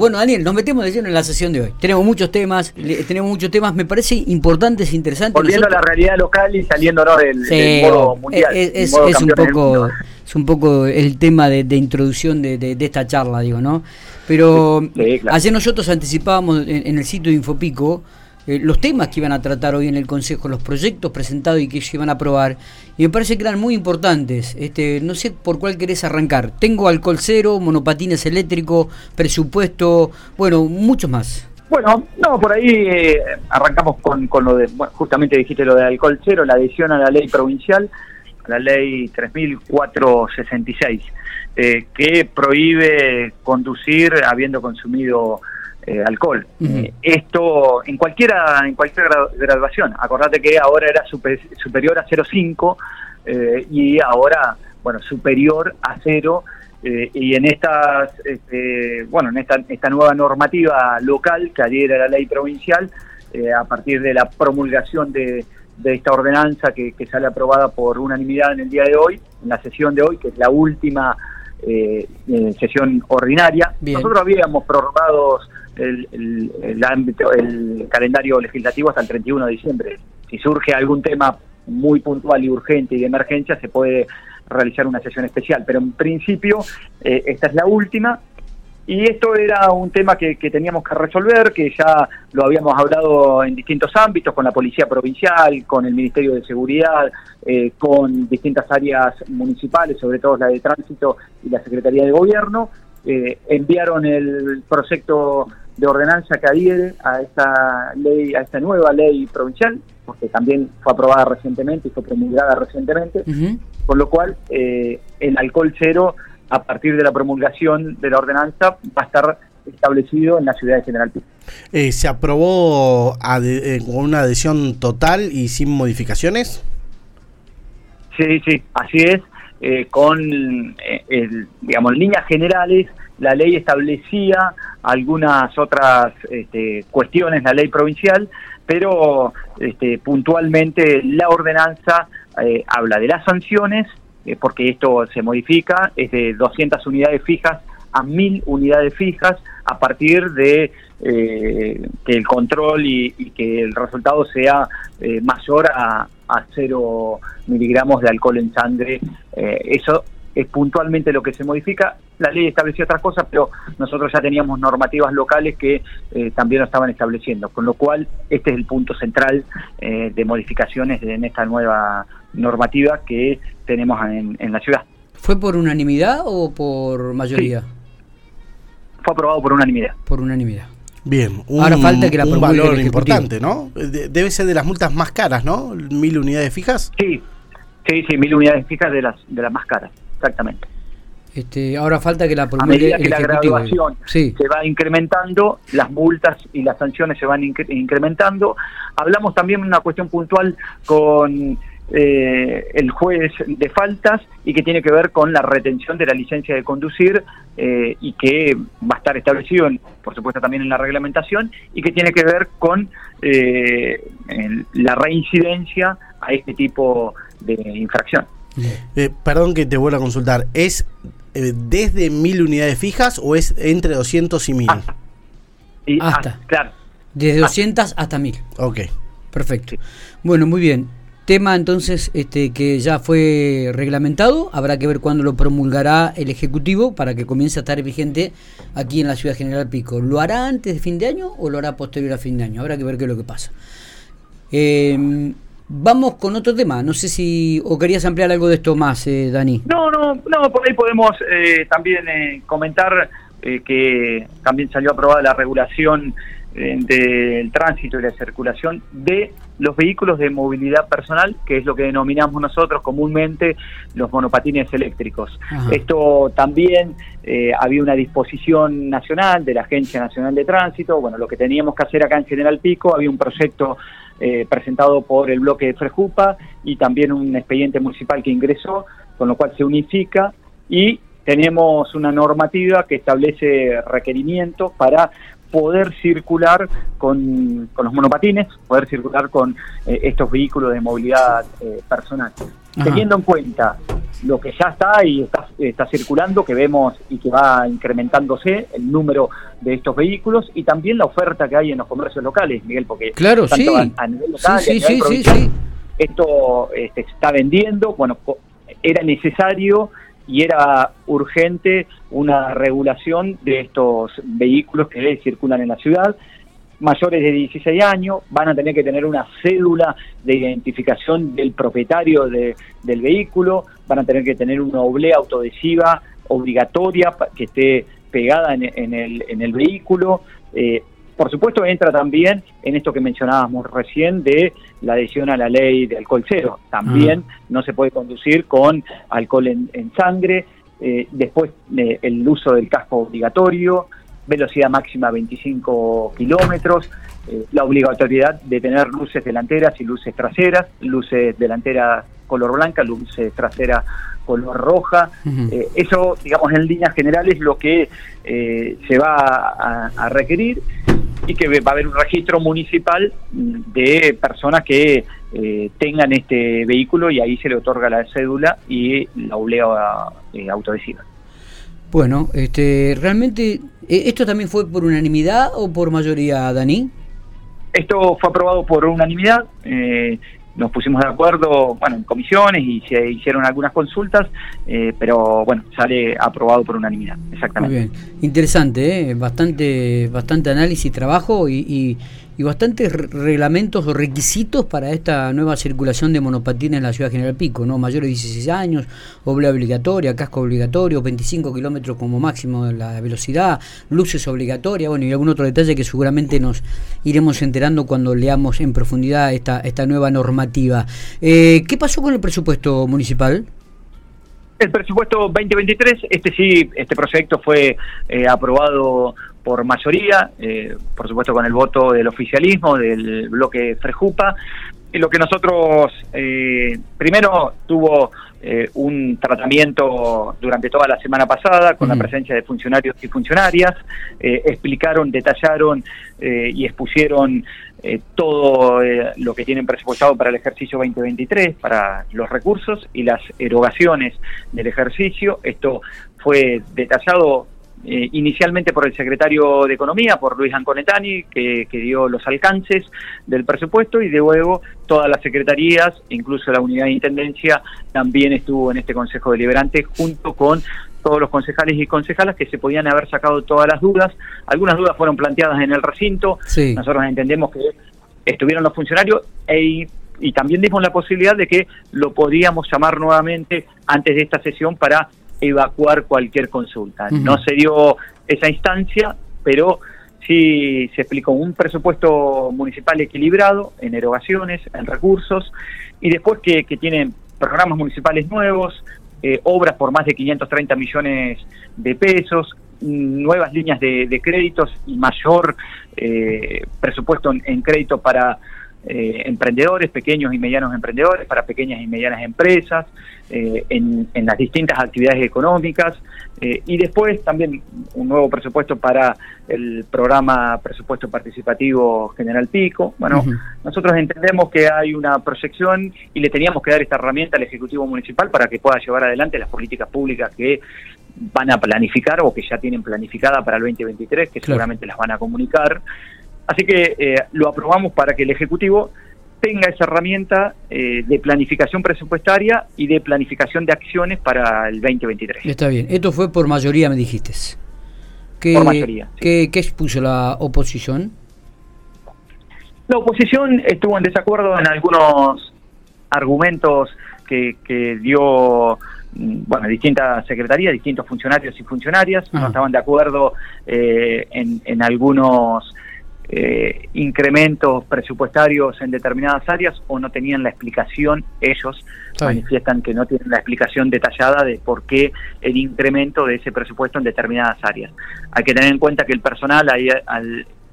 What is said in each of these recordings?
Bueno, Daniel, nos metemos de lleno en la sesión de hoy. Tenemos muchos temas, tenemos muchos temas, me parece importantes, interesantes. Volviendo a la realidad local y saliéndonos del, modo mundial. Es, un poco, es un poco el tema de, introducción de, esta charla, digo, ¿no? Pero ayer nosotros anticipábamos en el sitio de Infopico eh, los temas que iban a tratar hoy en el Consejo, los proyectos presentados y que se iban a aprobar, y me parece que eran muy importantes. Este, no sé por cuál querés arrancar. Tengo alcohol cero, monopatines eléctricos, presupuesto, bueno, muchos más. Bueno, no, por ahí eh, arrancamos con, con lo de, justamente dijiste lo de alcohol cero, la adhesión a la ley provincial, la ley 3466, eh, que prohíbe conducir habiendo consumido eh, alcohol. Eh, esto en cualquiera en cualquier graduación. Acordate que ahora era superior a 0,5 eh, y ahora, bueno, superior a 0. y en estas, este, bueno, en esta, esta nueva normativa local que adhiere a la ley provincial, a partir de la promulgación de, de esta ordenanza que, sale aprobada por unanimidad en el día de hoy, en la sesión de hoy, que es la última sesión ordinaria. Nosotros habíamos prorrogado el, el, ámbito, el calendario legislativo hasta el 31 de diciembre. Si surge algún tema muy puntual y urgente y de emergencia, se puede realizar una sesión especial. Pero en principio, eh, esta es la última. Y esto era un tema que, teníamos que resolver, que ya lo habíamos hablado en distintos ámbitos, con la Policía Provincial, con el Ministerio de Seguridad, eh, con distintas áreas municipales, sobre todo la de Tránsito y la Secretaría de Gobierno. Eh, enviaron el proyecto de ordenanza que adhiere a esta ley, a esta nueva ley provincial, porque también fue aprobada recientemente y fue promulgada recientemente, con lo cual eh, el alcohol cero, a partir de la promulgación de la ordenanza, va a estar establecido en la ciudad de General Pico. Eh, ¿Se aprobó eh, con una adhesión total y sin modificaciones? Sí, sí, así es. con, el, digamos, líneas generales, la ley establecía algunas otras este, cuestiones, la ley provincial, pero este, puntualmente la ordenanza eh, habla de las sanciones, eh, porque esto se modifica, es de 200 unidades fijas a 1000 unidades fijas a partir de eh, que el control y, que el resultado sea mayor a, a 0 miligramos de alcohol en sangre. eso es puntualmente lo que se modifica. La ley estableció otras cosas, pero nosotros ya teníamos normativas locales que eh, también lo estaban estableciendo, con lo cual este es el punto central eh, de modificaciones en esta nueva normativa que tenemos en, la ciudad. ¿Fue por unanimidad o por mayoría? Fue aprobado por unanimidad. Por unanimidad. Bien, un, Ahora falta que la un valor importante, ¿no? Debe ser de las multas más caras, ¿no? ¿Mil unidades fijas? Sí, sí, sí, mil unidades fijas de las, de las más caras exactamente. Este, ahora falta que la A medida que la graduación se va incrementando, las multas y las sanciones se van incrementando. Hablamos también de una cuestión puntual con eh, el juez de faltas y que tiene que ver con la retención de la licencia de conducir eh, y que va a estar establecido, por supuesto, también en la reglamentación y que tiene que ver con eh, la reincidencia a este tipo de infracción. Eh, perdón que te vuelva a consultar. ¿Es eh, desde mil unidades fijas o es entre 200 y 1000? hasta, claro. Desde 200 hasta 1000. Ok. Perfecto. Bueno, muy bien. Tema entonces este, que ya fue reglamentado, habrá que ver cuándo lo promulgará el Ejecutivo para que comience a estar vigente aquí en la Ciudad General Pico. ¿Lo hará antes de fin de año o lo hará posterior a fin de año? Habrá que ver qué es lo que pasa. Eh, Vamos con otro tema. No sé si o querías ampliar algo de esto más, eh, Dani. No, no, no. Por ahí podemos eh, también eh, comentar que también salió aprobada la regulación del tránsito y la circulación de los vehículos de movilidad personal, que es lo que denominamos nosotros comúnmente los monopatines eléctricos. Esto también había una disposición nacional de la Agencia Nacional de Tránsito. Bueno, lo que teníamos que hacer acá en General Pico, había un proyecto eh, presentado por el bloque de Frejupa y también un expediente municipal que ingresó, con lo cual se unifica y tenemos una normativa que establece requerimientos para poder circular con, los monopatines, poder circular con eh, estos vehículos de movilidad eh, personal. Teniendo en cuenta lo que ya está y está, está circulando, que vemos y que va incrementándose el número de estos vehículos y también la oferta que hay en los comercios locales, Miguel, porque claro, sí. a, nivel local, sí, sí, sí, esto este, se está vendiendo, bueno, era necesario y era urgente una regulación de estos vehículos que circulan en la ciudad. Mayores de 16 años van a tener que tener una cédula de identificación del propietario del vehículo, van a tener que tener una oblea autoadhesiva obligatoria que esté pegada en, el, en el vehículo. Eh, por supuesto, entra también en esto que mencionábamos recién de la adhesión a la ley de alcohol cero. También no se puede conducir con alcohol en, sangre. Eh, después, eh, el uso del casco obligatorio, velocidad máxima 25 kilómetros, eh, la obligatoriedad de tener luces delanteras y luces traseras, luces delanteras color blanca, luces traseras color roja. eso, digamos, en líneas generales lo que se va a requerir y que va a haber un registro municipal de personas que eh, tengan este vehículo y ahí se le otorga la cédula y la oblea eh. Bueno, este, realmente, eh, ¿esto también fue por unanimidad o por mayoría, Dani? Esto fue aprobado por unanimidad. Eh, nos pusimos de acuerdo, bueno, en comisiones y se hicieron algunas consultas, eh, pero bueno, sale aprobado por unanimidad, exactamente. Muy bien, interesante, ¿eh? bastante, bastante análisis trabajo y, y bastantes reglamentos o requisitos para esta nueva circulación de monopatines en la ciudad General Pico, ¿no? Mayores de 16 años, oblea obligatoria, casco obligatorio, 25 kilómetros como máximo de la velocidad, luces obligatorias, bueno, y algún otro detalle que seguramente nos iremos enterando cuando leamos en profundidad esta, esta nueva normativa. Eh, ¿Qué pasó con el presupuesto municipal? El presupuesto 2023, este sí, este proyecto fue eh, aprobado por mayoría, eh, por supuesto con el voto del oficialismo, del bloque Frejupa. Y lo que nosotros, eh, primero tuvo eh, un tratamiento durante toda la semana pasada con la presencia de funcionarios y funcionarias, explicaron, detallaron y expusieron todo lo que tienen presupuestado para el ejercicio 2023, para los recursos y las erogaciones del ejercicio. Esto fue detallado eh, inicialmente por el secretario de Economía, por Luis Anconetani, que, dio los alcances del presupuesto, y de luego todas las secretarías, incluso la unidad de intendencia, también estuvo en este Consejo Deliberante junto con todos los concejales y concejalas que se podían haber sacado todas las dudas. Algunas dudas fueron planteadas en el recinto. Nosotros entendemos que estuvieron los funcionarios e y también dimos la posibilidad de que lo podíamos llamar nuevamente antes de esta sesión para evacuar cualquier consulta. No se dio esa instancia, pero sí se explicó un presupuesto municipal equilibrado en erogaciones, en recursos, y después que, que tienen programas municipales nuevos, eh, obras por más de 530 millones de pesos, nuevas líneas de, créditos y mayor eh, presupuesto en crédito para eh, emprendedores, pequeños y medianos emprendedores, para pequeñas y medianas empresas, eh, en, las distintas actividades económicas eh, y después también un nuevo presupuesto para el programa Presupuesto Participativo General Pico. Bueno, nosotros entendemos que hay una proyección y le teníamos que dar esta herramienta al Ejecutivo Municipal para que pueda llevar adelante las políticas públicas que van a planificar o que ya tienen planificada para el 2023, que seguramente las van a comunicar. Así que eh, lo aprobamos para que el Ejecutivo tenga esa herramienta eh, de planificación presupuestaria y de planificación de acciones para el 2023. Está bien, esto fue por mayoría, me dijiste. ¿Qué, por mayoría. ¿qué, expuso la oposición? La oposición estuvo en desacuerdo en algunos argumentos que, dio mm, bueno, distintas secretarías, distintos funcionarios y funcionarias, no estaban de acuerdo eh, en, en algunos eh, incrementos presupuestarios en determinadas áreas o no tenían la explicación, ellos manifiestan que no tienen la explicación detallada de por qué el incremento de ese presupuesto en determinadas áreas. Hay que tener en cuenta que el personal ahí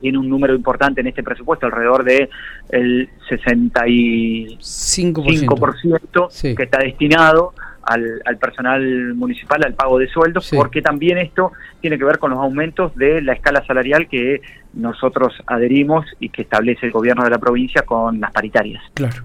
tiene un número importante en este presupuesto, alrededor de el 65% que está destinado al, personal municipal al pago de sueldos, porque también esto tiene que ver con los aumentos de la escala salarial que nosotros adherimos y que establece el gobierno de la provincia con las paritarias. Claro.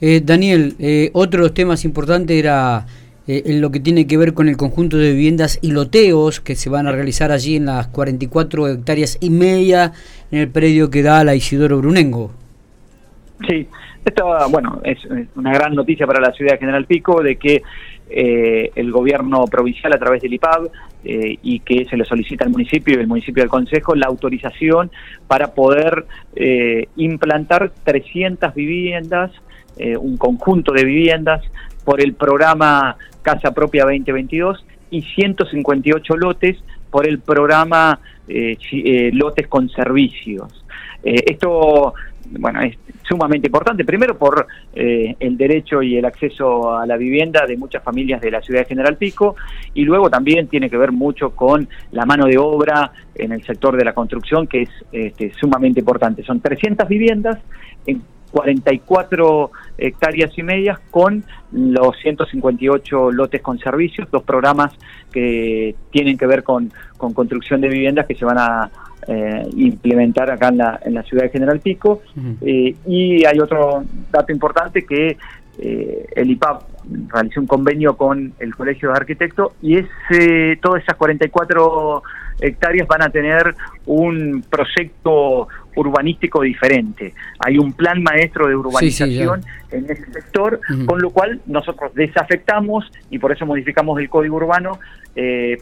Eh, Daniel, eh, otro de los temas importantes era eh, en lo que tiene que ver con el conjunto de viviendas y loteos que se van a realizar allí en las 44 hectáreas y media en el predio que da la Isidoro Brunengo. Sí, esto, bueno, es una gran noticia para la ciudad de General Pico de que eh, el gobierno provincial a través del IPAB eh, y que se le solicita al municipio y el municipio del Consejo la autorización para poder eh, implantar 300 viviendas, un conjunto de viviendas por el programa Casa Propia 2022 y 158 lotes por el programa Lotes con Servicios. esto bueno, es sumamente importante, primero por eh, el derecho y el acceso a la vivienda de muchas familias de la ciudad de General Pico, y luego también tiene que ver mucho con la mano de obra en el sector de la construcción, que es este, sumamente importante. Son 300 viviendas en 44 hectáreas y medias con los 158 lotes con servicios, dos programas que tienen que ver con, con construcción de viviendas que se van a eh, implementar acá en la, en la ciudad de General Pico. Eh, y hay otro dato importante que eh, el IPAP realizó un convenio con el Colegio de Arquitectos y ese, todas esas 44 hectáreas van a tener un proyecto urbanístico diferente. Hay un plan maestro de urbanización en ese sector, con lo cual nosotros desafectamos y por eso modificamos el código urbano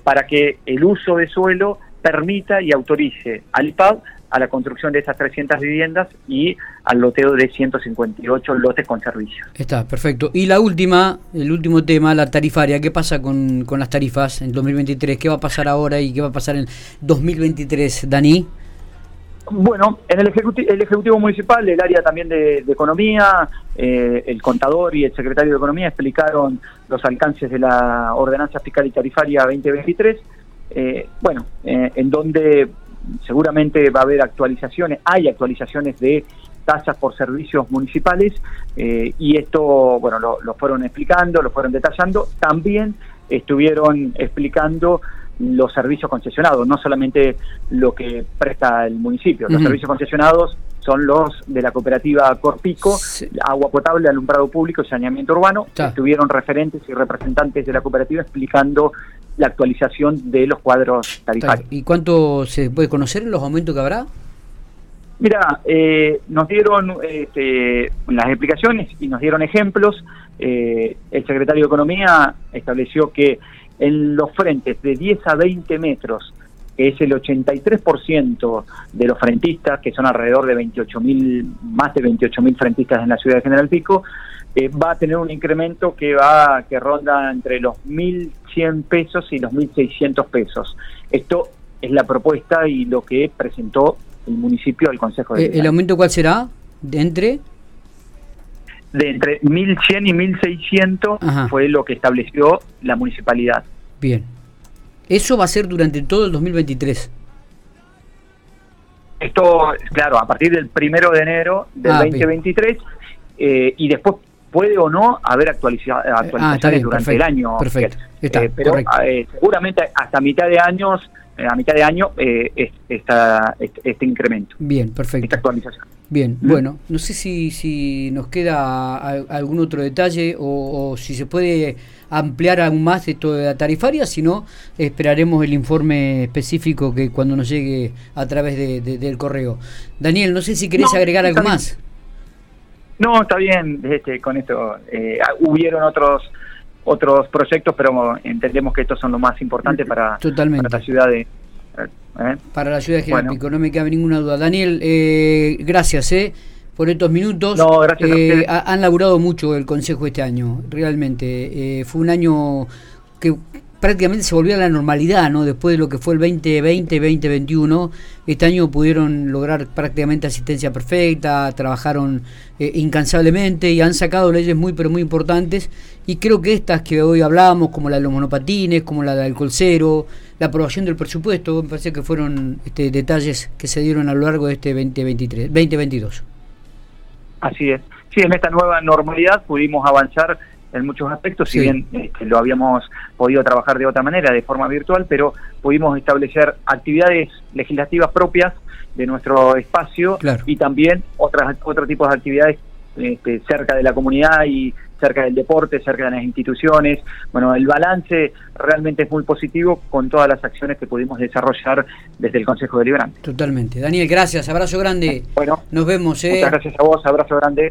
para que el uso de suelo permita y autorice al IPAD a la construcción de esas 300 viviendas y al loteo de 158 lotes con servicios. Está, perfecto. Y la última, el último tema, la tarifaria. ¿Qué pasa con, con las tarifas en 2023? ¿Qué va a pasar ahora y qué va a pasar en 2023, Dani? Bueno, en el Ejecutivo, el ejecutivo Municipal, el área también de, Economía, eh, el contador y el secretario de Economía explicaron los alcances de la Ordenanza Fiscal y Tarifaria 2023 eh, bueno, eh, en donde seguramente va a haber actualizaciones, hay actualizaciones de tasas por servicios municipales eh, y esto, bueno, lo, fueron explicando, lo fueron detallando, también estuvieron explicando los servicios concesionados, no solamente lo que presta el municipio, los servicios concesionados son los de la cooperativa Corpico, agua potable, alumbrado público y saneamiento urbano, estuvieron referentes y representantes de la cooperativa explicando la actualización de los cuadros tarifarios. ¿Y cuánto se puede conocer los aumentos que habrá? Mira, eh, nos dieron este, las explicaciones y nos dieron ejemplos. Eh, el secretario de Economía estableció que en los frentes de 10 a 20 metros, que es el 83% de los frentistas, que son alrededor de 28 mil, más de 28 mil frentistas en la ciudad de General Pico, eh, va a tener un incremento que va que ronda entre los 1.100 pesos y los 1.600 pesos. Esto es la propuesta y lo que presentó el municipio al Consejo de eh, ¿El aumento cuál será? ¿De entre? De entre 1.100 y 1.600 fue lo que estableció la municipalidad. Bien. Eso va a ser durante todo el 2023. Esto, claro, a partir del primero de enero del 2023 ah, eh, y después puede o no haber actualiza ah, actualizaciones durante el año. Perfecto. Eh, pero eh, seguramente hasta mitad de años, eh, a mitad de año, está este, incremento. Bien, perfecto. Esta actualización. Bien, ¿Mm? bueno, no sé si, si nos queda algún otro detalle o, si se puede ampliar aún más esto de la tarifaria, si no, esperaremos el informe específico que cuando nos llegue a través de, del correo. Daniel, no sé si querés agregar algo más. No, está bien, este, con esto eh, hubieron otros otros proyectos, pero entendemos que estos son los más importantes para, la ciudad de... ¿eh? Para la ciudad de General no me cabe ninguna duda. Daniel, eh, gracias eh, por estos minutos. No, gracias Han laburado mucho el Consejo este año, realmente. fue un año que prácticamente se volvió a la normalidad, ¿no? Después de lo que fue el 2020, 2021, este año pudieron lograr prácticamente asistencia perfecta, trabajaron eh, incansablemente y han sacado leyes muy pero muy importantes y creo que estas que hoy hablamos, como la de los monopatines, como la del alcohol cero, la aprobación del presupuesto, me parece que fueron este, detalles que se dieron a lo largo de este 2023, 2022. Así es. Sí, en esta nueva normalidad pudimos avanzar en muchos aspectos, si bien este, lo habíamos podido trabajar de otra manera, de forma virtual, pero pudimos establecer actividades legislativas propias de nuestro espacio y también otras otro tipo de actividades este, cerca de la comunidad y cerca del deporte, cerca de las instituciones. Bueno, el balance realmente es muy positivo con todas las acciones que pudimos desarrollar desde el Consejo Deliberante. Totalmente. Daniel, gracias, abrazo grande. Bueno, nos vemos. ¿eh? Muchas gracias a vos, abrazo grande.